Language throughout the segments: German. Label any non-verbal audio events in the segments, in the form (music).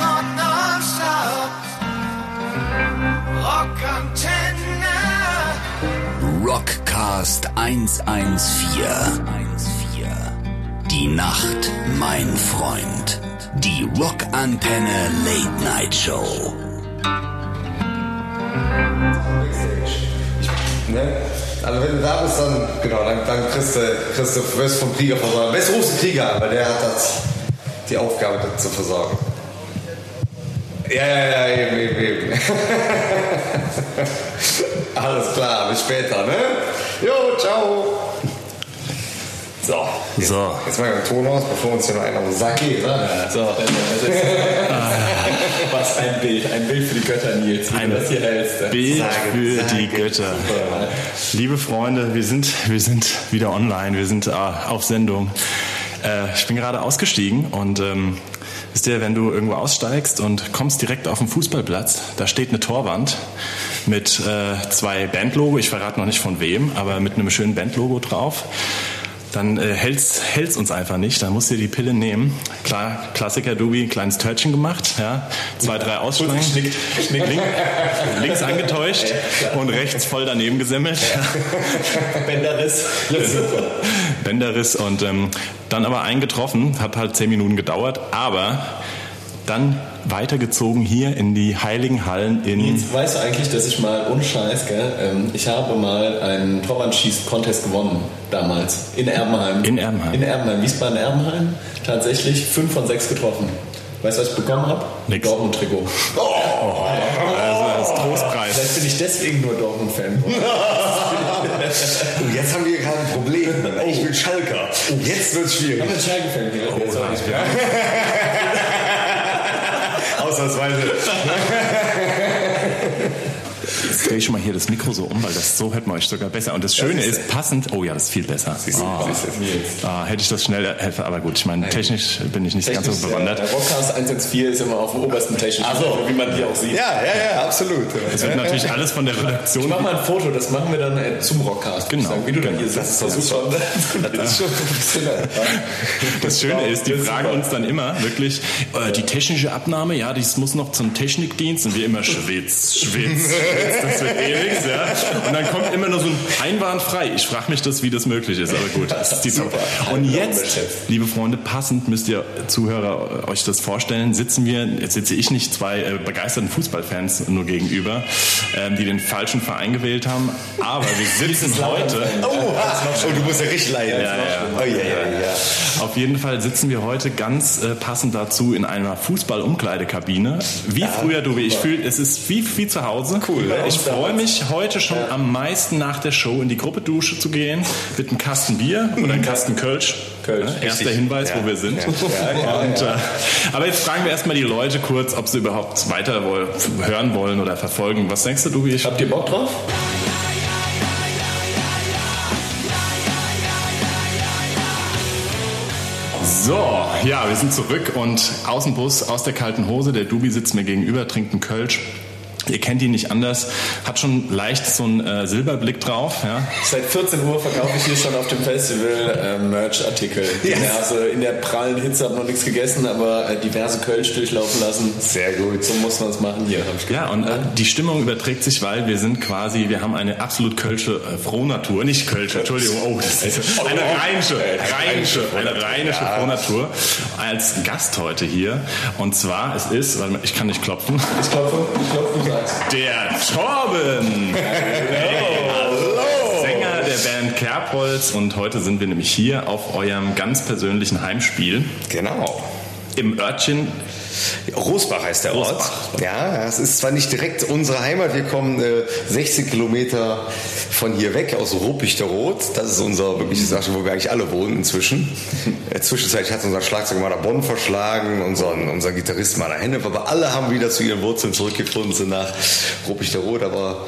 Rock nonstop. Rockcast 114. Die Nacht, mein Freund. Die Rockantenne Late Night Show. Ne? Also wenn du da bist, dann, genau, dann, dann kriegst, du, kriegst du wirst vom Krieger versorgt. Wes rufst du Krieger weil der hat das, die Aufgabe, das zu versorgen. Ja, ja, ja, eben, eben, eben. (laughs) Alles klar, bis später, ne? Jo, ciao. So, jetzt, So. jetzt mal den Ton aus, bevor uns hier noch einer auf den Sack geht. Ne? So, (laughs) was ein Bild, ein Bild für die Götter, Nils. Wie du das hier hältst. Bild Sage, für sage. die Götter. Liebe Freunde, wir sind, wir sind wieder online, wir sind äh, auf Sendung. Äh, ich bin gerade ausgestiegen und ähm, wisst ihr, wenn du irgendwo aussteigst und kommst direkt auf den Fußballplatz, da steht eine Torwand mit äh, zwei Bandlogo, ich verrate noch nicht von wem, aber mit einem schönen Bandlogo drauf. Dann äh, hält's, hält's uns einfach nicht. Dann musst du die Pille nehmen. Klar, Klassiker Dubi, ein kleines Törtchen gemacht, ja, zwei, drei Ausschläge. Link, links angetäuscht und rechts voll daneben gesemmelt. Bänderriss. Super. Bänderriss und ähm, dann aber eingetroffen, hat halt zehn Minuten gedauert, aber dann weitergezogen hier in die heiligen Hallen in Nils, weißt du eigentlich, dass ich mal, ohne Scheiß, gell, ähm, ich habe mal einen Torwandschieß-Contest gewonnen, damals, in Erbenheim. In Erbenheim. In Erbenheim, Wiesbaden-Erbenheim, tatsächlich fünf von sechs getroffen. Weißt du, was ich bekommen habe? Nix. Dortmund-Trikot. also das Trostpreis. Vielleicht bin ich deswegen nur Dortmund-Fan. (laughs) Und jetzt haben wir gerade ein Problem. Ich bin Schalker. Jetzt wird's schwierig. Ich bin? Jetzt nicht mehr. Ausnahmsweise. (laughs) Jetzt drehe ich mal hier das Mikro so um, weil das so hört man euch sogar besser. Und das Schöne ist, passend, oh ja, das ist viel besser. Ah, ah, hätte ich das schnell, äh, aber gut, ich meine, technisch bin ich nicht ganz so bewandert. Der Rockcast 114 ist immer auf dem obersten technischen Ach so. Wie man hier auch sieht. Ja, ja, ja, absolut. Es wird natürlich alles von der Ich Redaktion mach mal ein Foto, das machen wir dann äh, zum Rockcast. Genau, Sagen, Wie du dann genau. hier sitzt, das ist doch super. Das ist schon professionell. Das Schöne ist, die fragen uns dann immer wirklich, äh, die technische Abnahme, ja, das muss noch zum Technikdienst und wir immer schwitz, schwitz, schwitz, das wird eh nichts, ja. Und dann kommt immer nur so ein einwandfrei. Ich frage mich das, wie das möglich ist, aber gut. Das ist die Top. Und jetzt, liebe Freunde, passend müsst ihr Zuhörer euch das vorstellen, sitzen wir, jetzt sitze ich nicht zwei äh, begeisterten Fußballfans nur gegenüber, ähm, die den falschen Verein gewählt haben, aber wir sitzen heute... Oh, oh, du musst ja richtig leiden. Ja, ja, ja. Oh, ja, ja, ja. Auf jeden Fall sitzen wir heute ganz äh, passend dazu in einer Fußball-Umkleidekabine. Wie früher, du, ich fühle, es ist wie, wie zu Hause. Cool, ne? Ich freue mich heute schon am meisten nach der Show in die Gruppe-Dusche zu gehen mit einem Kasten Bier oder einem Kasten Kölsch. Kölsch, Ja, erster. Hinweis, Ja. wo wir sind. (laughs) Und, äh, aber jetzt fragen wir erstmal die Leute kurz, ob sie überhaupt weiter woll- hören wollen oder verfolgen. Was denkst du, du, ich? Habt ihr Bock drauf? So, ja, wir sind zurück und aus dem Bus, aus der kalten Hose. Der Dubi sitzt mir gegenüber, trinkt einen Kölsch. Ihr kennt ihn nicht anders, hat schon leicht so einen äh, Silberblick drauf. Ja. Seit 14 Uhr verkaufe ich hier schon auf dem Festival äh, Merch-Artikel. Diverse, in der prallen Hitze habe noch nichts gegessen, aber äh, diverse Kölsch durchlaufen lassen. Sehr gut. So muss man es machen hier, habe ich Ja, und äh, die Stimmung überträgt sich, weil wir sind quasi, wir haben eine absolut kölsche äh, Frohnatur, nicht kölsche, Entschuldigung, oh, das ist eine rheinische, rheinische, eine rheinische Frohnatur als Gast heute hier. Und zwar, es ist, warte mal, ich kann nicht klopfen, Ich klopfe, ich klopfe, du sagst. der Torben! Hallo! Sänger der Band Kerbholz und heute sind wir nämlich hier auf eurem ganz persönlichen Heimspiel Genau. im Örtchen Rosbach heißt der Ort. Rosbach. Ja, es ist zwar nicht direkt unsere Heimat, wir kommen äh, 60 Kilometer von hier weg aus Ruppichterroth. Das ist unser wirkliches Sache, wo wir eigentlich alle wohnen inzwischen. Äh, zwischenzeitlich hat unser Schlagzeuger mal nach Bonn verschlagen, unseren, unser Gitarrist mal nach Hennef, aber alle haben wieder zu ihren Wurzeln zurückgefunden, sind nach Ruppichterroth, aber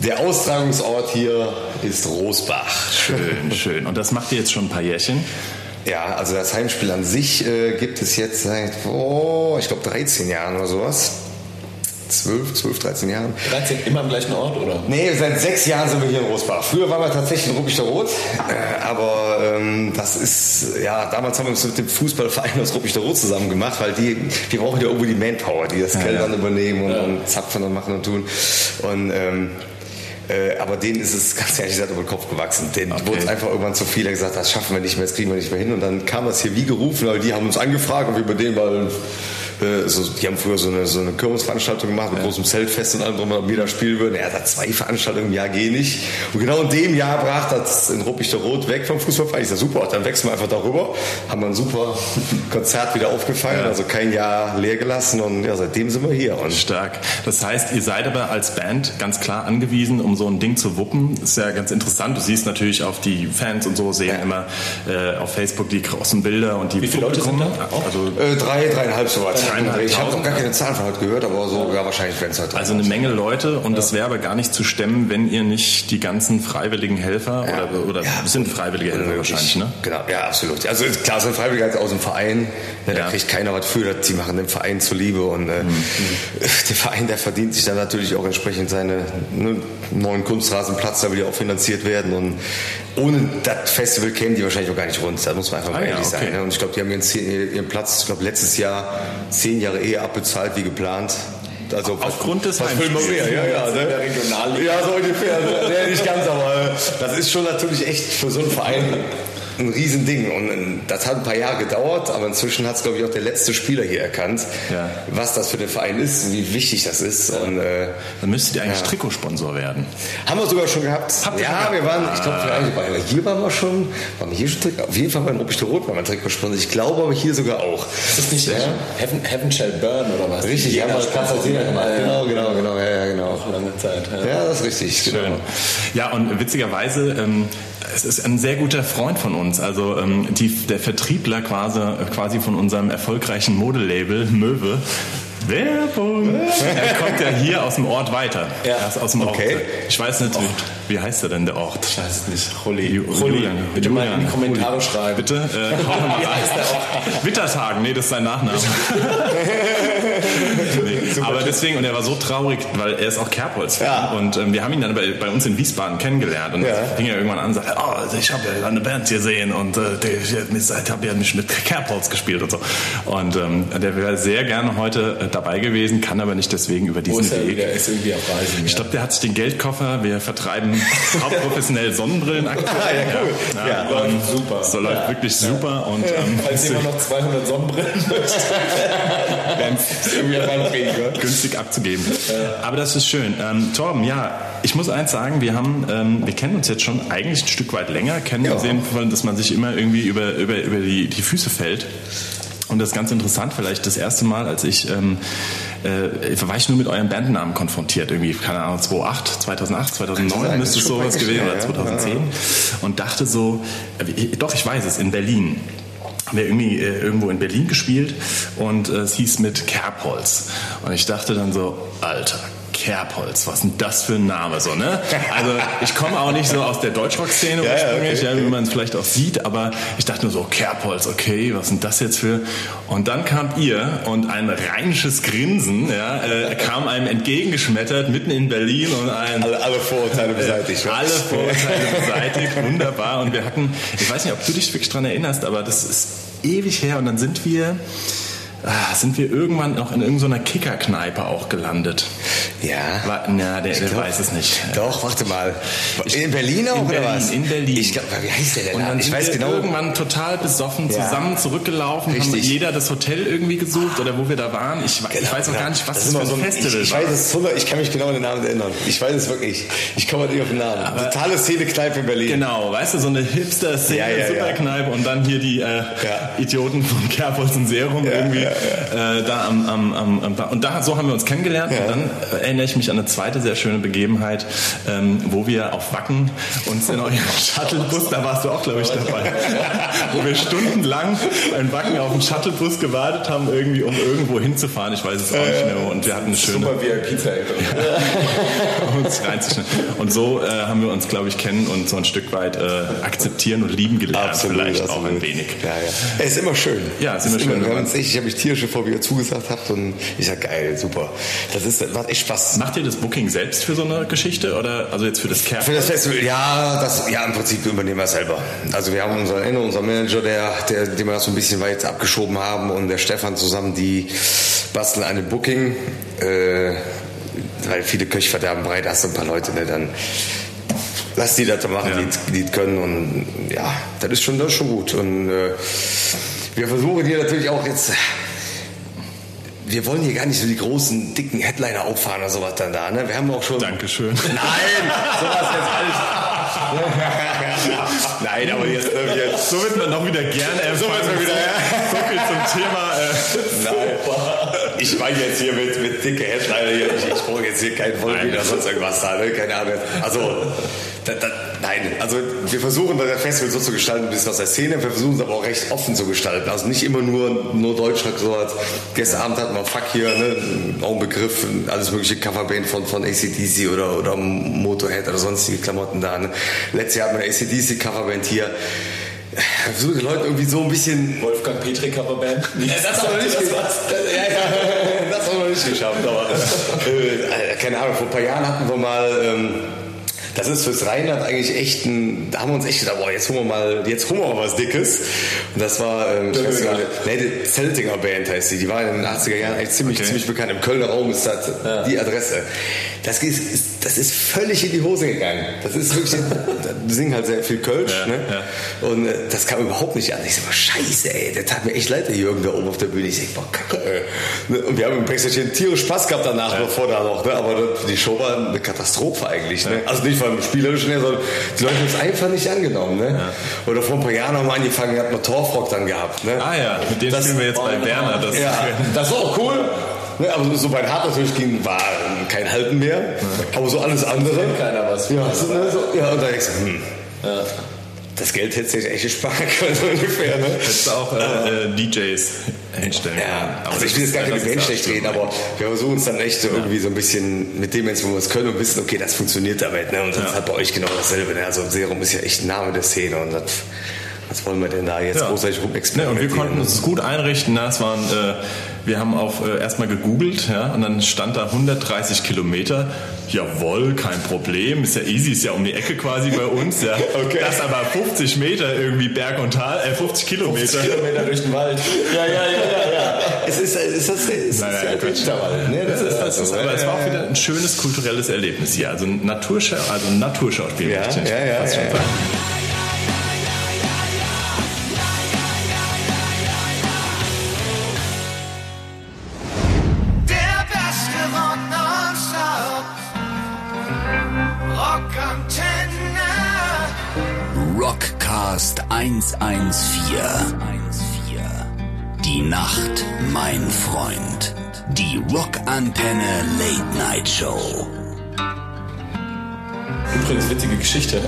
der Austragungsort hier ist Rosbach. Schön, schön. Und das macht ihr jetzt schon ein paar Jährchen. Ja, also das Heimspiel an sich äh, gibt es jetzt seit, oh, ich glaube 13 Jahren oder sowas. 12, 12, 13 Jahren. 13, immer am gleichen Ort, oder? Nee, seit sechs Jahren sind wir hier in Rosbach. Früher waren wir tatsächlich in Ruppichter Rot, äh, aber ähm, das ist, ja, damals haben wir uns mit dem Fußballverein aus Ruppichter Rot zusammen gemacht, weil die, die brauchen ja irgendwo die Manpower, die das Geld dann übernehmen und, und zapfen und machen und tun. Und ähm, äh, aber denen ist es (laughs) ganz ehrlich gesagt über den Kopf gewachsen. Denen wurde es einfach irgendwann zu viel. Er hat gesagt, das schaffen wir nicht mehr, das kriegen wir nicht mehr hin. Und dann kam das hier wie gerufen, weil die haben uns angefragt und wir bei denen mal äh, so, die haben früher so eine, so eine Kirmesveranstaltung gemacht mit großem Zeltfest und allem drum, ob wir da spielen würden. Er hat zwei Veranstaltungen im Jahr, geh nicht. Und genau in dem Jahr brach das in Ruppichter Rot weg vom Fußballverein. Ich sag, super, dann wechseln wir einfach darüber. Haben wir ein super (laughs) Konzert wieder aufgefeiert, also kein Jahr leer gelassen und ja, seitdem sind wir hier. Und Stark. Das heißt, ihr seid aber als Band ganz klar angewiesen, um so ein Ding zu wuppen. Ist ja ganz interessant. Du siehst natürlich auf die Fans und so, sehen immer äh, auf Facebook die großen Bilder und die Wie viele Leute sind da? Also äh, drei, dreieinhalb so was. Dreieinhalb Ich habe noch gar keine Zahlen von heute gehört, aber so, ja, wahrscheinlich werden es halt Also eine Menge Leute und das wäre aber gar nicht zu stemmen, wenn ihr nicht die ganzen freiwilligen Helfer Ja. oder, oder Ja. sind freiwillige Helfer wahrscheinlich, ne? Genau, ja, absolut. Also klar, so ein Freiwilliger aus dem Verein, ne, da Ja. kriegt keiner was für, die machen dem Verein zuliebe und äh, (laughs) der Verein, der verdient sich dann natürlich auch entsprechend seine ne, neuen Kunstrasenplatz, da will ja auch finanziert werden und ohne das Festival kämen die wahrscheinlich auch gar nicht rund, da muss man einfach Ah, mal ja, ehrlich okay. sein. Ne? Und ich glaube, die haben ihren, ihren Platz, ich glaube, letztes Jahr zehn Jahre eher abbezahlt wie geplant. Also Aufgrund des Heimspiels. mehr? Ja, ja, ne? Ja, so ungefähr. Nee, nicht ganz, aber äh, das ist schon natürlich echt für so einen Verein ein Riesending. Und äh, das hat ein paar Jahre gedauert, aber inzwischen hat es, glaube ich, auch der letzte Spieler hier erkannt, Ja. was das für den Verein ist, wie wichtig das ist. Und, äh, Dann müsstet ihr eigentlich Trikotsponsor werden. haben wir sogar schon gehabt. Habt ja, schon wir gehabt? waren, ich glaube, hier waren wir schon, waren wir hier schon Trikot? Auf jeden Fall beim Ruppichter Rot waren wir Trikotsponsor. Ich glaube aber hier sogar auch. Ist das nicht Heaven, Heaven Shall Burn oder was? Richtig, ja, haben wir Kassel gemacht. Genau, genau, genau, ja, ja, genau. Lange Zeit. Ja. Ja, das ist richtig. Schön. Genau. Ja, und witzigerweise, ähm, es ist ein sehr guter Freund von uns. Also ähm, die, der Vertriebler quasi, quasi von unserem erfolgreichen Modelabel Möwe. Werbung! Er kommt ja hier aus dem Ort weiter. Ja. Er ist aus dem Okay. Ort. Ich weiß natürlich, wie heißt er denn der Ort? Ich weiß es nicht. Rolli. Ju- Rolli. Julian. Bitte mal in die Kommentare schreiben. Bitte? Äh, hau noch mal (laughs) rein. Wittertagen, nee, das ist sein Nachname. (laughs) (laughs) nee, aber deswegen, und er war so traurig, weil er ist auch Kerbholz-Fan. Ja. Und ähm, wir haben ihn dann bei, bei uns in Wiesbaden kennengelernt. Und Ja. er fing ja irgendwann an und sagte, oh, also ich habe ja eine Band gesehen und äh, ich habe ja nicht mit Kerbholz gespielt und so. Und ähm, der wäre sehr gerne heute äh, dabei gewesen, kann aber nicht deswegen über diesen er Weg. wieder? Er ist irgendwie auf Reisen. Ich glaube, der hat sich den Geldkoffer. Wir vertreiben (laughs) hauptprofessionell Sonnenbrillen (laughs) aktuell. Ah, ja, cool. Ja, Ja, ja, läuft super. So läuft wirklich super. Und ähm, Falls jemand noch 200 Sonnenbrillen möchte, dann ist irgendwie reinkriegen. Ja? günstig abzugeben. Aber das ist schön. Ähm, Torben, ja, ich muss eins sagen, wir haben, ähm, wir kennen uns jetzt schon eigentlich ein Stück weit länger, kennen Ja. sehen, dass man sich immer irgendwie über, über, über die, die Füße fällt. Und das ist ganz interessant, vielleicht das erste Mal, als ich, ähm, äh, war ich nur mit eurem Bandnamen konfrontiert, irgendwie, keine Ahnung, 2008, 2008, 2009 sein, müsste es sowas gewesen ja, oder ja. 2010 und dachte so, äh, doch, ich weiß es, in Berlin haben wir irgendwie äh, irgendwo in Berlin gespielt und äh, es hieß mit Kerbholz. Und ich dachte dann so, Alter, Kerbholz, was ist denn das für ein Name so, ne? Also ich komme auch nicht so aus der Deutschrock-Szene Ja, ursprünglich, okay. ja, wie man es vielleicht auch sieht, aber ich dachte nur so, Kerbholz, okay, was sind das jetzt für? Und dann kamt ihr und ein rheinisches Grinsen ja, äh, kam einem entgegengeschmettert mitten in Berlin und ein Alle, alle Vorurteile beseitigt. wa? alle Vorurteile beseitigt, wunderbar. Und wir hatten, ich weiß nicht, ob du dich wirklich dran erinnerst, aber das ist ewig her und dann sind wir, sind wir irgendwann noch in irgendeiner Kickerkneipe auch gelandet. Ja. War, na, der, der glaub- weiß es nicht. Doch, warte mal. In Berlin auch, in oder Berlin, was? In Berlin. Ich glaube, wie heißt der denn? Und da? dann Ich sind weiß wir genau. irgendwann total besoffen Ja. zusammen zurückgelaufen, haben Richtig. jeder das Hotel irgendwie gesucht oder wo wir da waren. Ich, ich weiß auch gar nicht, was das, ist für ein so ein- Festival ich, ich weiß es, hundert- ich kann mich genau an den Namen erinnern. Ich weiß es wirklich. Ich komme nicht auf den Namen. Totale Szene-Kneipe in Berlin. Genau, weißt du, so eine Hipster-Szene, ja, ja. Superkneipe und dann hier die äh, Idioten von Kerbholz und Serum irgendwie Äh, da am, am, am, und da so haben wir uns kennengelernt und dann äh, erinnere ich mich an eine zweite sehr schöne Begebenheit, ähm, wo wir auf Wacken uns in eurem (laughs) Shuttlebus, da warst du auch, glaube ich, dabei, wo wir stundenlang in Wacken auf den Shuttlebus gewartet haben, irgendwie, um irgendwo hinzufahren. Ich weiß es auch nicht mehr. Und wir hatten eine schöne Super VIP-Zelt. (laughs) um uns reinzuschneiden. Und so äh, haben wir uns, glaube ich, kennen und so ein Stück weit äh, akzeptieren und lieben gelernt. vielleicht auch ein wenig. Ja, ja. Es ist immer schön. Ja, es ist immer schön, man- uns echt, ich habe mich tierische vor, wie ihr zugesagt habt und ich sag geil, super. Das ist, macht echt Spaß. Macht ihr das Booking selbst für so eine Geschichte oder also jetzt für das Care? Für das Festival, ja, das, ja, im Prinzip übernehmen wir es selber. Also wir haben unseren Ende, unseren Manager, der, der, den wir so ein bisschen weit abgeschoben haben und der Stefan zusammen, die basteln eine Booking, äh, weil viele Köche verderben breit, hast du ein paar Leute, ne, dann lass die das da machen, Ja. die, die das können und ja, das ist schon, das ist schon gut und äh, wir versuchen hier natürlich auch jetzt wir wollen hier gar nicht so die großen, dicken Headliner auffahren oder sowas dann da. Ne? Wir haben auch schon. Dankeschön. Nein, sowas jetzt alles. (laughs) Nein, aber jetzt, äh, jetzt So wird man noch wieder gerne So wird man wieder, so viel zum Thema. Äh, Nein. Ich meine jetzt hier mit, mit dicke Headliner hier. Ich, ich brauche jetzt hier keinen Vollbild oder sonst irgendwas da, ne? Keine Ahnung. Also, da, da, nein. Also, wir versuchen das Festival so zu gestalten, bisschen aus der Szene. Wir versuchen es aber auch recht offen zu gestalten. Also nicht immer nur, nur Deutschland, so als gestern Abend hatten wir Fuck hier, ne? Auch ein Begriff, alles mögliche Coverband von, von ACDC oder, oder Motorhead oder sonstige Klamotten da, ne? Letztes Jahr hatten wir eine ACDC Coverband hier. Den Leuten irgendwie so ein bisschen Wolfgang Petri Coverband. (laughs) das haben wir nicht geschafft. Ja, ja, das haben wir nicht geschafft. Aber äh, keine Ahnung, vor ein paar Jahren hatten wir mal. Ähm, das ist fürs Rheinland eigentlich echt ein, da haben wir uns echt gedacht, boah, jetzt holen wir mal, jetzt holen wir mal was Dickes. Und das war, ähm, ich weiß nicht, nee, die Zeltinger Band heißt die, die war in den 80er Jahren eigentlich ziemlich, Okay. ziemlich bekannt. Im Kölner Raum ist das die Adresse. Das ist, das ist völlig in die Hose gegangen. Das ist wirklich, (laughs) die singen halt sehr viel Kölsch, Ja, ne? ja. Und äh, das kam überhaupt nicht an. Ich sag mal, scheiße, ey, der tat mir echt leid, der Jürgen da oben auf der Bühne. Ich sag, boah, kacke, ey. Ne, Und wir haben im Backstage tierisch Spaß gehabt danach, bevor da noch, ne? Aber die Show war eine Katastrophe eigentlich, ne? Also nicht vom Spielerischen her, sondern die Leute haben es einfach nicht angenommen, ne? Oder vor ein paar Jahren haben wir angefangen, hat man Torfrock dann gehabt, ne? ah ja, mit denen spielen wir jetzt bei Werner. Das, Ja, das war auch cool. Ne, aber so bei Hart natürlich ging, war kein Halten mehr. Aber so alles andere. keiner was. Ja, so, ne, so, ja und da denkst du, hm. Das Geld hätte sich echt gespart können, so (laughs) ungefähr. Ne? Hättest du auch äh, äh, DJs hinstellen Ja. Aber also ich will jetzt gar das ist Band ja schlecht reden, aber wir versuchen uns dann echt so irgendwie so ein bisschen mit dem, jetzt, wo wir es können und wissen, okay, das funktioniert damit. Ne? Und das Ja. ist halt bei euch genau dasselbe. Ne? Also Serum ist ja echt ein Name der Szene und das, was wollen wir denn da jetzt Ja. großartig Ne, und wir rumexperimentieren? konnten uns gut einrichten. Na, es waren, äh, wir haben auch äh, erstmal gegoogelt, ja, und dann stand da 130 Kilometer. Jawohl, kein Problem, ist ja easy, ist ja um die Ecke quasi bei uns. Ja. (laughs) Okay. Das aber 50 Meter irgendwie Berg und Tal, äh, 50 Kilometer. Kilometer durch den Wald. Ja, ja, ja, ja, ja. Es ist, es ist, es ist, Nein, nein, ja Quatsch. Winterwald. Ne? Das ist das. Das ist, aber es war auch wieder ein schönes kulturelles Erlebnis hier. Also ein Naturschau, also ein Naturschauspiel. Ja, ja, ja, ja, ja. 114. Die Nacht, mein Freund. Die Rockantenne Late Night Show. Übrigens witzige Geschichte.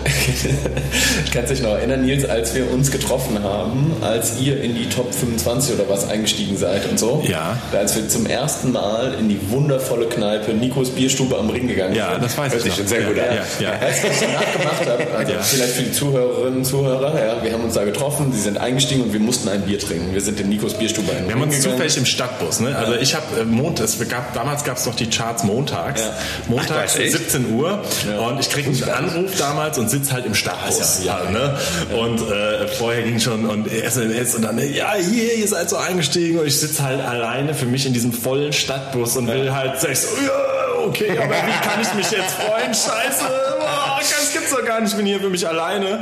(laughs) Kannst dich noch erinnern, Nils, als wir uns getroffen haben, als ihr in die Top 25 oder was eingestiegen seid und so? Ja. Da als wir zum ersten Mal in die wundervolle Kneipe Nikos Bierstube am Ring gegangen Ja, sind. das weiß Hört ich sich noch. schon sehr gut an. Ja, ja. Du, was ich danach gemacht habe? Also Ja. vielleicht für die Zuhörerinnen und Zuhörer, ja, wir haben uns da getroffen, sie sind eingestiegen und wir mussten ein Bier trinken. Wir sind in Nikos Bierstube am Wir haben uns gegangen. zufällig im Stadtbus, ne? Also ich habe äh, gab, damals gab es doch die Charts montags. Ja. Montags Ach, echt? 17 Uhr und ich krieg einen Anruf damals und sitze halt im Stadtbus. Ja, Ja, ne? Und äh, vorher ging schon und SMS und dann, ja, hier, ihr seid so eingestiegen. Und ich sitze halt alleine für mich in diesem vollen Stadtbus und will halt, ich so, ja, okay, aber wie kann ich mich jetzt freuen? Scheiße, boah, das gibt's doch gar nicht, ich bin hier für mich alleine.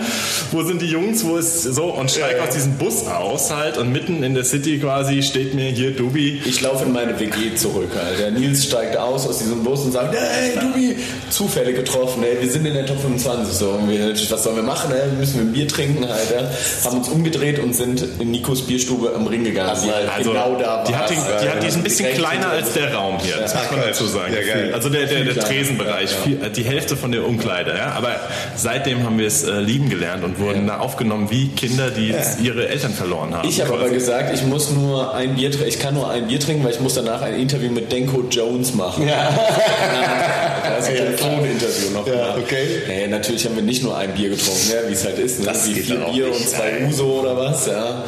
Wo sind die Jungs? Wo ist so? Und steig aus diesem Bus aus halt und mitten in der City quasi steht mir hier Dubi. Ich laufe in meine WG zurück, Alter. Nils steigt aus aus diesem Bus und sagt, hey, Dubi, zufällig getroffen, ey, wir sind in der Top 25, so, und wir, was sollen wir machen, ey, müssen wir ein Bier trinken, Alter. Haben uns umgedreht und sind in Nikos Bierstube am Ring gegangen, die halt Also, genau da die hat, den, die, hat die, ist ein bisschen kleiner als der Raum hier, das muss man dazu sagen. Ja, geil. Also der, der, der. Tresenbereich, viel, die Hälfte von der Umkleide. Ja? Aber seitdem haben wir es äh, lieben gelernt und wurden da aufgenommen wie Kinder, die ihre Eltern verloren haben. Ich habe aber gesagt, ich muss nur ein Bier trinken. Ich kann nur ein Bier trinken, weil ich muss danach ein Interview mit Denko Jones machen. Ja. (laughs) Also ein Telefoninterview noch. Ja, okay. Nee, natürlich haben wir nicht nur ein Bier getrunken, ja, wie es halt ist. Ne? Das wie geht vier Bier nicht. und zwei. Uso oder was. Ja.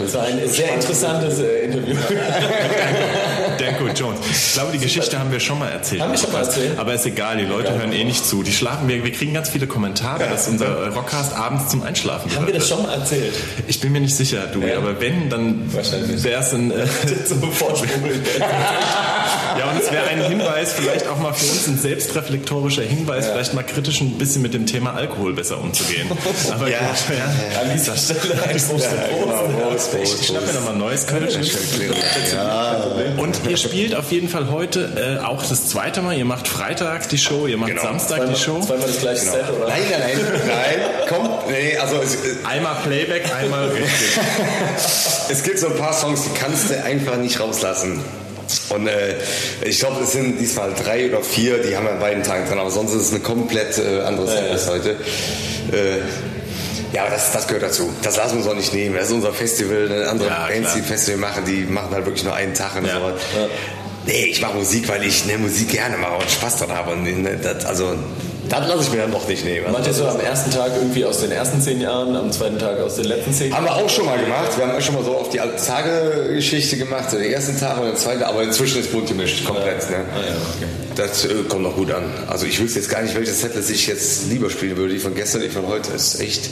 Das war ein sehr interessantes äh, Interview. (laughs) Danko Jones. Ich glaube, die Geschichte haben wir schon mal erzählt. Haben wir schon mal erzählt? Aber ist egal, die Leute hören eh nicht zu. Die schlafen, wir, wir kriegen ganz viele Kommentare, dass unser Rockcast abends zum Einschlafen haben wir das schon mal erzählt? Ich bin mir nicht sicher, du, Ja. aber wenn, dann wäre es ein... Äh, (laughs) Zum. Ja, und es wäre ein Hinweis, vielleicht auch mal für uns ein selbstreflektorischer Hinweis, vielleicht mal kritisch ein bisschen mit dem Thema Alkohol besser umzugehen. Aber Ja. gut, ja. An dieser Stelle ein Prost. genau, Prost, Ich Prost, schnapp mir Prost. nochmal ein neues Kölsch. Und ihr spielt auf jeden Fall heute äh, auch das zweite Mal. Ihr macht Freitag die Show, ihr macht Genau. Samstag die Show. Zweimal das gleiche Set, oder? Nein, nein, nein, nein, komm, nee, also es, Einmal Playback, einmal richtig. (laughs) es gibt so ein paar Songs, die kannst du einfach nicht rauslassen. Und äh, ich glaube, es sind diesmal drei oder vier, die haben wir an beiden Tagen dran, aber sonst ist es eine komplett äh, andere Setlist heute. Äh, ja, aber das, das gehört dazu. Das lassen wir uns auch nicht nehmen. Das ist unser Festival. Eine andere Ja, Bands, die Festival machen, die machen halt wirklich nur einen Tag und Ja. so. Nee, ich mache Musik, weil ich ne, Musik gerne mache und Spaß daran habe. Und ne, das, also, das lasse ich mir dann doch nicht nehmen. Manche so am ersten Tag irgendwie aus den ersten zehn Jahren, am zweiten Tag aus den letzten zehn Haben wir auch schon mal gemacht. Wir haben schon mal so auf die Tage-Geschichte gemacht, so den ersten Tag und den zweiten, aber inzwischen ist bunt gemischt, komplett. Ne? Ah, ja, okay. Das äh, kommt noch gut an. Also ich wüsste jetzt gar nicht, welches Setlist ich jetzt lieber spielen würde, die von gestern, die von heute. Das ist echt,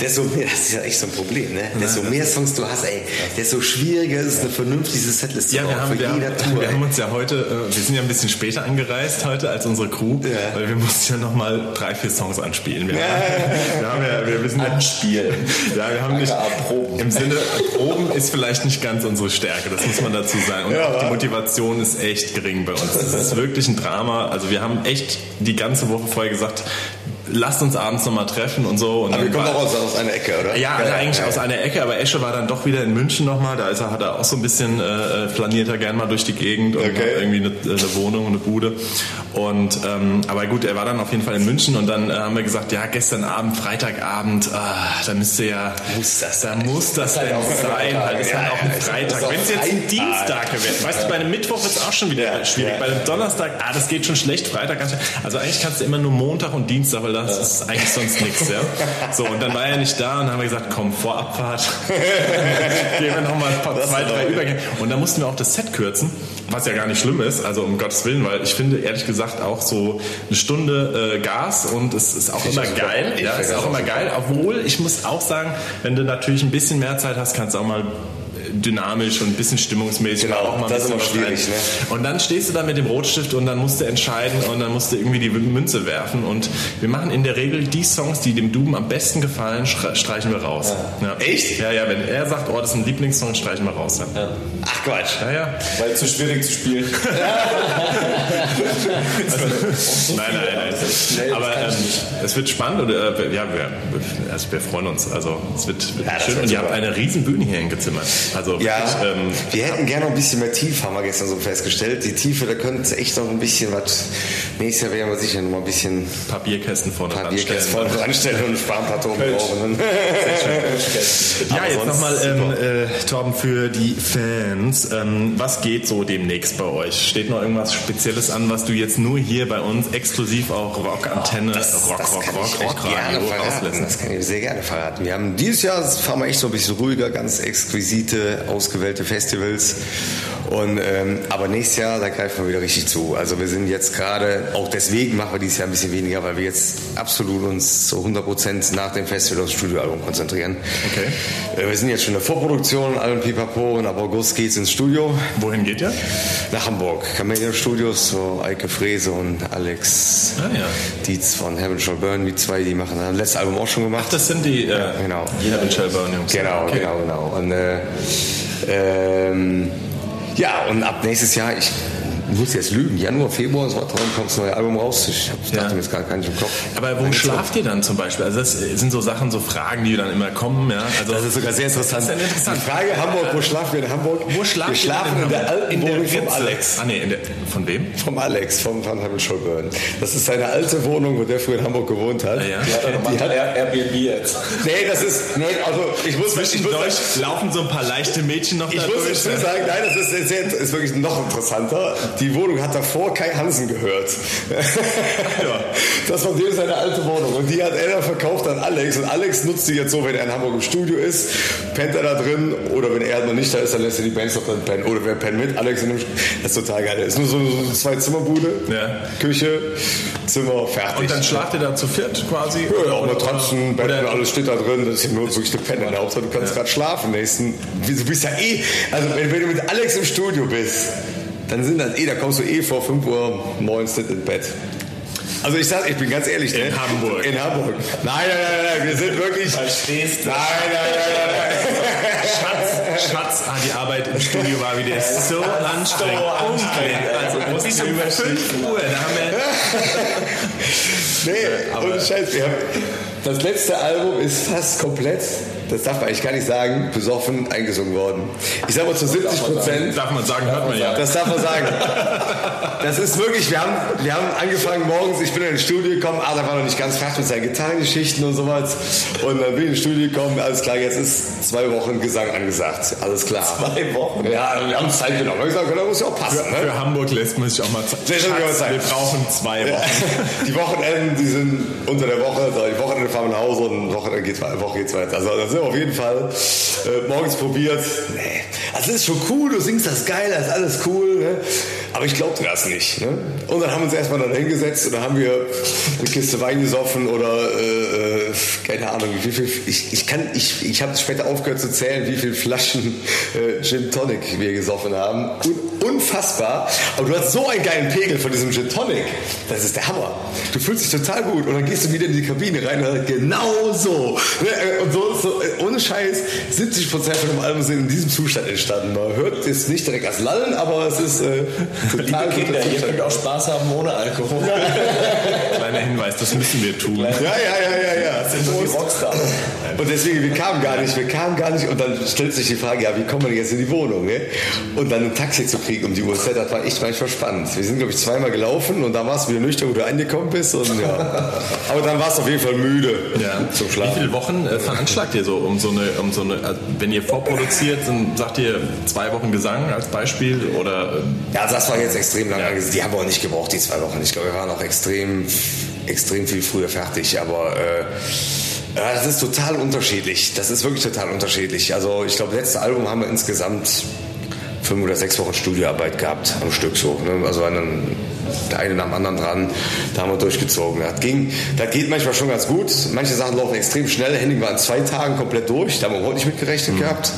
desto mehr, das ist ja echt so ein Problem, ne? Desto mehr Songs du hast, ey, desto schwieriger ist es, eine vernünftige Setlist zu Ja, haben, für wir, jeder haben, Tour. wir haben uns ja heute, äh, wir sind ja ein bisschen später angereist heute als unsere Crew, Ja. weil wir mussten ja nochmal drei, vier Songs anspielen. Wir, haben, wir, haben ja, wir wissen ja, Anspielen. (laughs) Ja, wir haben nicht. AKA Proben. Im Sinne, Proben ist vielleicht nicht ganz unsere Stärke, das muss man dazu sagen. Und auch die Motivation ist echt gering bei uns. Das ist wirklich ein Drama. Also wir haben echt die ganze Woche vorher gesagt, lasst uns abends nochmal treffen und so. Und Aber wir kommen auch aus, aus einer Ecke, oder? ja, alle eigentlich aus einer Ecke, aber Esche war dann doch wieder in München nochmal. Da ist er, hat er auch so ein bisschen äh, flaniert er gern mal durch die Gegend und Okay. hat irgendwie eine, eine Wohnung, eine Bude. Und ähm, aber gut, er war dann auf jeden Fall in München und dann äh, haben wir gesagt, ja, gestern Abend, Freitagabend, ah, da müsste ja, Muss das da muss das halt denn sein, ist Ja, halt auch ja, ein Freitag. Wenn es jetzt ein. Dienstag wäre, weißt du, bei einem Mittwoch ist auch schon wieder Ja, schwierig. ja. Bei einem Donnerstag, ah, das geht schon schlecht, Freitag. Also eigentlich kannst du immer nur Montag und Dienstag, weil das ist eigentlich sonst nichts, ja. So, und dann war er nicht da und dann haben wir gesagt, komm, vor Abfahrt (laughs) gehen wir nochmal ein paar, Das zwei, drei Übergänge. Und dann mussten wir auch das Set kürzen, was ja gar nicht schlimm ist, also um Gottes Willen, weil ich finde, ehrlich gesagt, auch so eine Stunde äh, Gas und es ist auch immer super. geil. Ich Ja, ist auch immer geil, obwohl ich muss auch sagen, wenn du natürlich ein bisschen mehr Zeit hast, kannst du auch mal dynamisch und ein bisschen stimmungsmäßig Genau, auch mal ein das ist bisschen immer schwierig, ne? Und dann stehst du da mit dem Rotstift und dann musst du entscheiden und dann musst du irgendwie die Münze werfen und wir machen in der Regel die Songs, die dem Duben am besten gefallen, stre- streichen wir raus. Ja. Echt? Ja, ja, wenn er sagt, oh, das ist ein Lieblingssong, streichen wir raus. Ja, Ach Quatsch. ja. ja. Weil zu schwierig zu spielen. (laughs) Nein, nein, nein. Nee, Aber ähm, es wird spannend und äh, ja, wir, also wir freuen uns. Also es wird, wird Ja, schön und ihr habt eine riesen Bühne hier hingezimmert. Also Ja, wirklich, ähm, wir hätten gerne noch ein bisschen mehr Tiefe, haben wir gestern so festgestellt. Die Tiefe, da könnte echt noch ein bisschen was. Nächstes Jahr werden wir sicher noch mal ein bisschen paar Bierkästen vorne dran stellen. Bierkästen vorne anstellen und sparen ein paar. Und dann Ja, Aber jetzt nochmal, ähm, äh, Torben, für die Fans. Ähm, was geht so demnächst bei euch? Steht noch irgendwas Spezielles an, was du jetzt nur hier bei uns exklusiv auch Rock-Antenne, Rock, das Rock, Rock, euch Rock, gerne Radio verraten. rauslässt? Das kann ich sehr gerne verraten. Wir haben dieses Jahr fahren wir echt so ein bisschen ruhiger, ganz exquisite, ausgewählte Festivals. Und, ähm, aber nächstes Jahr, da greifen wir wieder richtig zu. Also wir sind jetzt gerade, auch deswegen machen wir dieses Jahr ein bisschen weniger, weil wir jetzt absolut uns zu 100 Prozent nach dem Festival aufs Studioalbum konzentrieren. Okay. Äh, wir sind jetzt schon in der Vorproduktion, allen Pipapo und ab August geht's ins Studio. Wohin geht ihr? Nach Hamburg. Chameleon Studios, so Eike Frese und Alex Ah, ja. Dietz von Heaven Shall Burn, die zwei, die machen das letzte Album auch schon gemacht. Das sind die äh, Ja, genau. Heaven Shall Burn Jungs. Genau, Okay. genau, genau. Und, äh, ähm, ja, und ab nächstes Jahr, ich ich muss jetzt lügen, Januar, Februar, so was, dann kommt das neue Album raus. Ich hab- dachte Ja. mir jetzt gar, gar nicht im Kopf. Aber wo schlaft ihr dann zum Beispiel? Also das sind so Sachen, so Fragen, die dann immer kommen. Ja? Also Das ist sogar sehr interessant. Das ist ja interessant. Die Frage Hamburg, wo schlafen wir in Hamburg? wo schlaft wir schlafen denn in der alten in der Wohnung vom Ritze. Alex. Ah nee, in der, von wem? Vom Alex, vom Van Hammel Schulburn. Das ist seine alte Wohnung, wo der früher in Hamburg gewohnt hat. Ah, ja. Die hat, Airbnb jetzt. nee, das ist, nee, also ich muss, ich muss, Zwischendurch laufen so ein paar leichte Mädchen noch ich da muss durch. dazu sagen, nein, das ist, sehr, ist wirklich noch interessanter. Die Wohnung hat davor Kai Hansen gehört. (laughs) Das war dem seine alte Wohnung. Und die hat er dann verkauft an Alex. Und Alex nutzt die jetzt so, wenn er in Hamburg im Studio ist, pennt er da drin. Oder wenn er noch nicht da ist, dann lässt er die Bands noch drin pennen. Oder wer pennt mit Alex in dem Das ist total geil. Das ist nur so eine Zwei-Zimmer-Bude. Ja. Küche, Zimmer, fertig. Und dann schlaft ihr da zu viert quasi? Ja, auch Matratzen, Betten, oder- alles steht da drin. Das ist ja nur wirklich eine Penne. Hauptsache, du kannst gerade schlafen. Nächsten, du bist ja eh, also wenn, wenn du mit Alex im Studio bist, dann sind das eh, da kommst du eh vor 5 Uhr morgens ins Bett. Also ich sag, ich bin ganz ehrlich, ne? In Hamburg. In Hamburg. Nein, nein, nein, nein, wir sind wirklich. Verstehst du? Nein, nein, nein, nein, Schatz, Schatz, ah, die Arbeit im Studio war wieder so anstrengend. anstrengend. Also bis um 5 Uhr, da haben wir... Nee, ohne Scheiß. Wir haben, das letzte Album ist fast komplett, das darf man eigentlich gar nicht sagen, besoffen eingesungen worden. Ich sag mal zu 70 Prozent. Darf man sagen, hört man ja. Das darf man sagen. (laughs) Das ist wirklich, wir haben, wir haben angefangen morgens, ich bin in ins Studio gekommen, Adam war noch nicht ganz fertig mit seinen Gitarrengeschichten und sowas. Und dann bin ich ins Studio gekommen, alles klar, jetzt ist zwei Wochen Gesang angesagt. Alles klar. Zwei Wochen? Ja, wir haben Zeit genommen. Wir haben gesagt, das muss ja auch passen. Für Ne? Hamburg lässt man sich auch mal Zeit. Schatz, wir brauchen zwei Wochen. (laughs) Die Wochenenden, die sind unter der Woche, die Wochenende fahren wir nach Hause und Wochenende geht's, weiter- Woche geht's weiter. Also da sind auf jeden Fall äh, morgens probiert. Nee, also ist schon cool, du singst das geil, das ist alles cool. Ne? Aber ich glaubte das nicht. Ne? Und dann haben wir uns erstmal dann hingesetzt und dann haben wir eine Kiste Wein gesoffen oder äh, äh, keine Ahnung, wie viel. Ich, ich kann, ich, ich habe später aufgehört zu zählen, wie viele Flaschen äh, Gin Tonic wir gesoffen haben. Un unfassbar. Aber du hast so einen geilen Pegel von diesem Gin Tonic. Das ist der Hammer. Du fühlst dich total gut und dann gehst du wieder in die Kabine rein und genau so. Ne? äh, Und so, so äh, ohne Scheiß, 70% von dem Album sind in diesem Zustand entstanden. Man hört es nicht direkt als Lallen, aber es ist äh, (laughs) total Liebe Kinder, ihr könnt auch Spaß haben ohne Alkohol. (laughs) Kleiner Hinweis, das müssen wir tun. Ja, ja, ja, ja, ja. Das sind so die Rockstars. Und deswegen, wir kamen gar nicht, wir kamen gar nicht. Und dann stellt sich die Frage, ja, wie kommen wir denn jetzt in die Wohnung? Ne? Und dann ein Taxi zu kriegen um die Uhrzeit, das war echt manchmal spannend. Wir sind, glaube ich, zweimal gelaufen und da warst du wieder nüchtern, wo du angekommen bist. Und, ja. (laughs) Aber dann warst du auf jeden Fall müde Ja. zum Wie Schlafen. viele Wochen äh, veranschlagt ihr so um so eine, um so eine, also wenn ihr vorproduziert, dann sagt ihr zwei Wochen Gesang als Beispiel oder äh, Ja, das war jetzt extrem lang angesetzt. Die haben wir auch nicht gebraucht, die zwei Wochen. Ich glaube, wir waren auch extrem, extrem viel früher fertig. Aber äh, ja, das ist total unterschiedlich. Das ist wirklich total unterschiedlich. Also ich glaube, letztes Album haben wir insgesamt fünf oder sechs Wochen Studioarbeit gehabt am Stück so. Ne? Also einen, der eine nach dem anderen dran, da haben wir durchgezogen. Das, ging, das geht manchmal schon ganz gut. Manche Sachen laufen extrem schnell. Henning war in zwei Tagen komplett durch. Da haben wir überhaupt nicht mit gerechnet gehabt.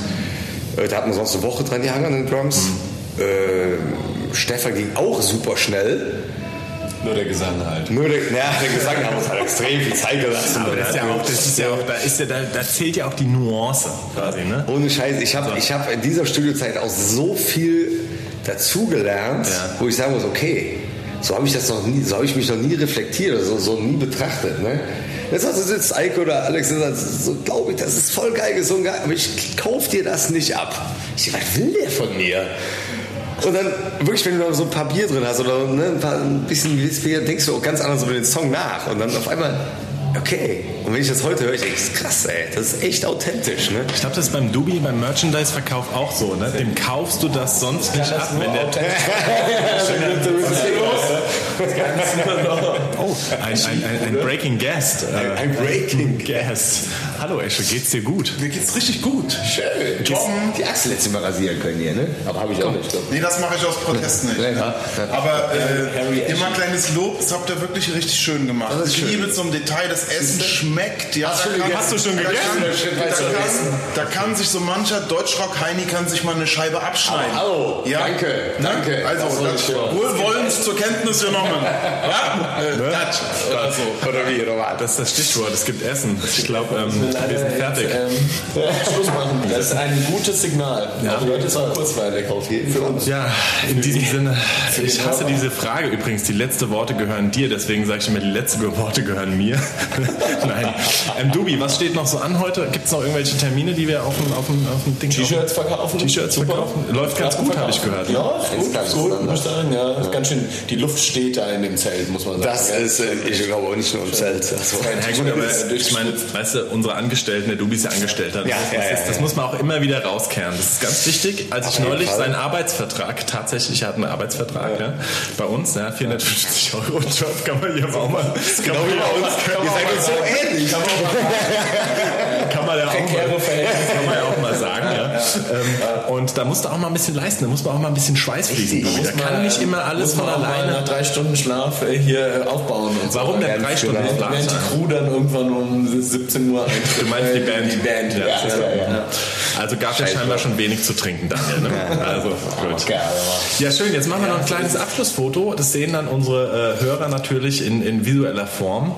Äh, Da hat man sonst eine Woche dran gehangen an den Drums. Äh, Stefan ging auch super schnell. Nur der Gesang halt. Nur der, ja, der Gesang haben uns halt extrem viel Zeit gelassen. aber das ist ja auch, das ist ja auch, da ist ja, da, da zählt ja auch die Nuance quasi, ne? Ohne Scheiß, ich habe ich hab in dieser Studiozeit auch so viel dazugelernt, Ja. wo ich sagen muss, okay, so habe ich das noch nie, so habe ich mich noch nie reflektiert oder so, so nie betrachtet. Ne? Jetzt also sitzt Eike oder Alex und sagt, so glaube ich, das ist voll geil gesungen, aber ich kauf dir das nicht ab. Ich was will der von mir? Und dann wirklich, wenn du noch so ein paar Bier drin hast oder ne, ein, paar, ein bisschen Bier, denkst du auch ganz anders über den Song nach. Und dann auf einmal, okay. Und wenn ich das heute höre, ich denke, das ist krass, ey. Das ist echt authentisch, ne? Ich glaube, das ist beim Dubi, beim Merchandise-Verkauf auch so, ne? Dem kaufst du das sonst nicht ab, wenn der Oh, ein, ein, ein, ein Breaking Guest. Äh, Ein Breaking Guest. Hallo Esche, geht's dir gut? Mir geht's richtig gut. Schön. Die Achsel jetzt mal rasieren können hier, ne? Aber habe ich auch nicht. Nee, das mache ich aus Protest nicht. Ja. Aber äh, immer kleines Lob, das habt ihr wirklich richtig schön gemacht. Das ist ich schön. liebe zum Detail, das Essen schmeckt. Ja, Hast da du kann-? Hast du schon da gegessen? Kann, Schön da, weiß du kann, da kann sich so mancher Deutschrock-Heini kann sich mal eine Scheibe abschneiden. Hallo, danke, Ne? danke. Also, Das wohlwollend zur Kenntnis genommen. Ja? Äh, das. Oder so. Oder wie, oder was? Das ist das Stichwort, es gibt Essen. Ich glaube, ähm, leider sind fertig. Jetzt, ähm, (laughs) Schluss machen. Das ist ein gutes Signal. Ja. Auch Leute, es war kurzweilig. Auf jeden Fall. Ja, in diesem Sinne, ich hasse diese Frage übrigens. Die letzten Worte gehören dir, deswegen sage ich immer, die letzten Worte gehören mir. (laughs) Nein. Ähm, Dubi, was steht noch so an heute? Gibt es noch irgendwelche Termine, die wir auf dem, auf dem, auf dem Ding T-Shirts verkaufen. T-Shirts verkaufen? Läuft ganz gut, habe ich gehört. Ja, ist gut, gut, muss ich sagen. Ja, ist ganz schön. Die Luft steht da in dem Zelt, muss man sagen. Das ist, äh, ich glaube auch nicht nur im Zelt. Also, Ja gut, aber ich meine, weißt du, unsere Angestellten, der du bist ja Angestellter, das, Ja, das, ja, ist, das muss man auch immer wieder rauskehren. Das ist ganz wichtig. Als ich neulich Fall. seinen Arbeitsvertrag, tatsächlich er hat einen Arbeitsvertrag bei uns, ja, 450 Euro Job, kann man hier auch mal, kann man hier auch, kann Ihr seid uns so ähnlich. kann man ja auch mal, Verhältnisse. kann man ja auch mal sagen. Ja. Ähm, Und da musst du auch mal ein bisschen leisten, da muss man auch mal ein bisschen Schweiß fließen. Da kann nicht immer alles von auch mal alleine. nach drei Stunden Schlaf äh, hier äh, aufbauen. Und Warum so. denn drei Stunden genau. Schlaf? Während die Crew dann irgendwann um 17 Uhr eintritt. Du meinst die Band? Die Band, Ja, ja. Also gab ja scheinbar schon wenig zu trinken, Daniel. Ne? Also gut. Geil, Ja, schön. Jetzt machen wir noch ein kleines Abschlussfoto. Das sehen dann unsere äh, Hörer natürlich in, in visueller Form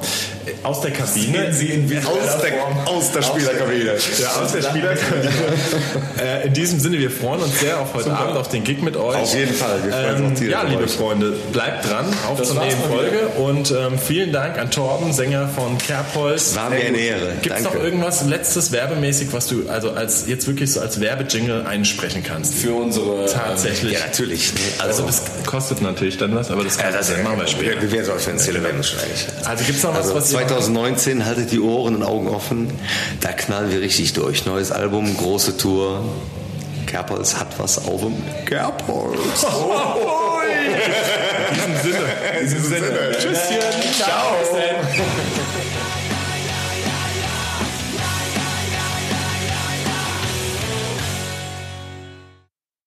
äh, aus der Kabine. Sie in Aus der, aus der Spielerkabine. Ja, aus der Spielerkabine. (laughs) äh, in diesem Sinne, wir freuen uns sehr auf heute Abend, auf den Gig mit euch. Auf jeden Fall. Wir freuen uns Ähm, ja, liebe euch. Freunde, bleibt dran auf Das zur nächsten Folge. Und ähm, vielen Dank an Torben, Sänger von Kerbholz. War mir eine Ehre. Gibt es noch irgendwas letztes werbemäßig, was du also als jetzt wirklich so als Werbejingle einsprechen kannst? Für unsere. Tatsächlich. Ja, natürlich. Nee, Also das kostet natürlich dann was, aber das, Ja, das das machen wir später. Wir werden es euch finanziell werden wahrscheinlich. Also gibt es noch was, Also was ihr 2019, haltet die Ohren und Augen offen. Da knallen wir richtig durch. Neues Album, große Tour. Kerbholz hat was auf dem Kerbholz. (laughs) in diesem Sinne. In diesem Sinne. Tschüsschen. Ciao. Dann.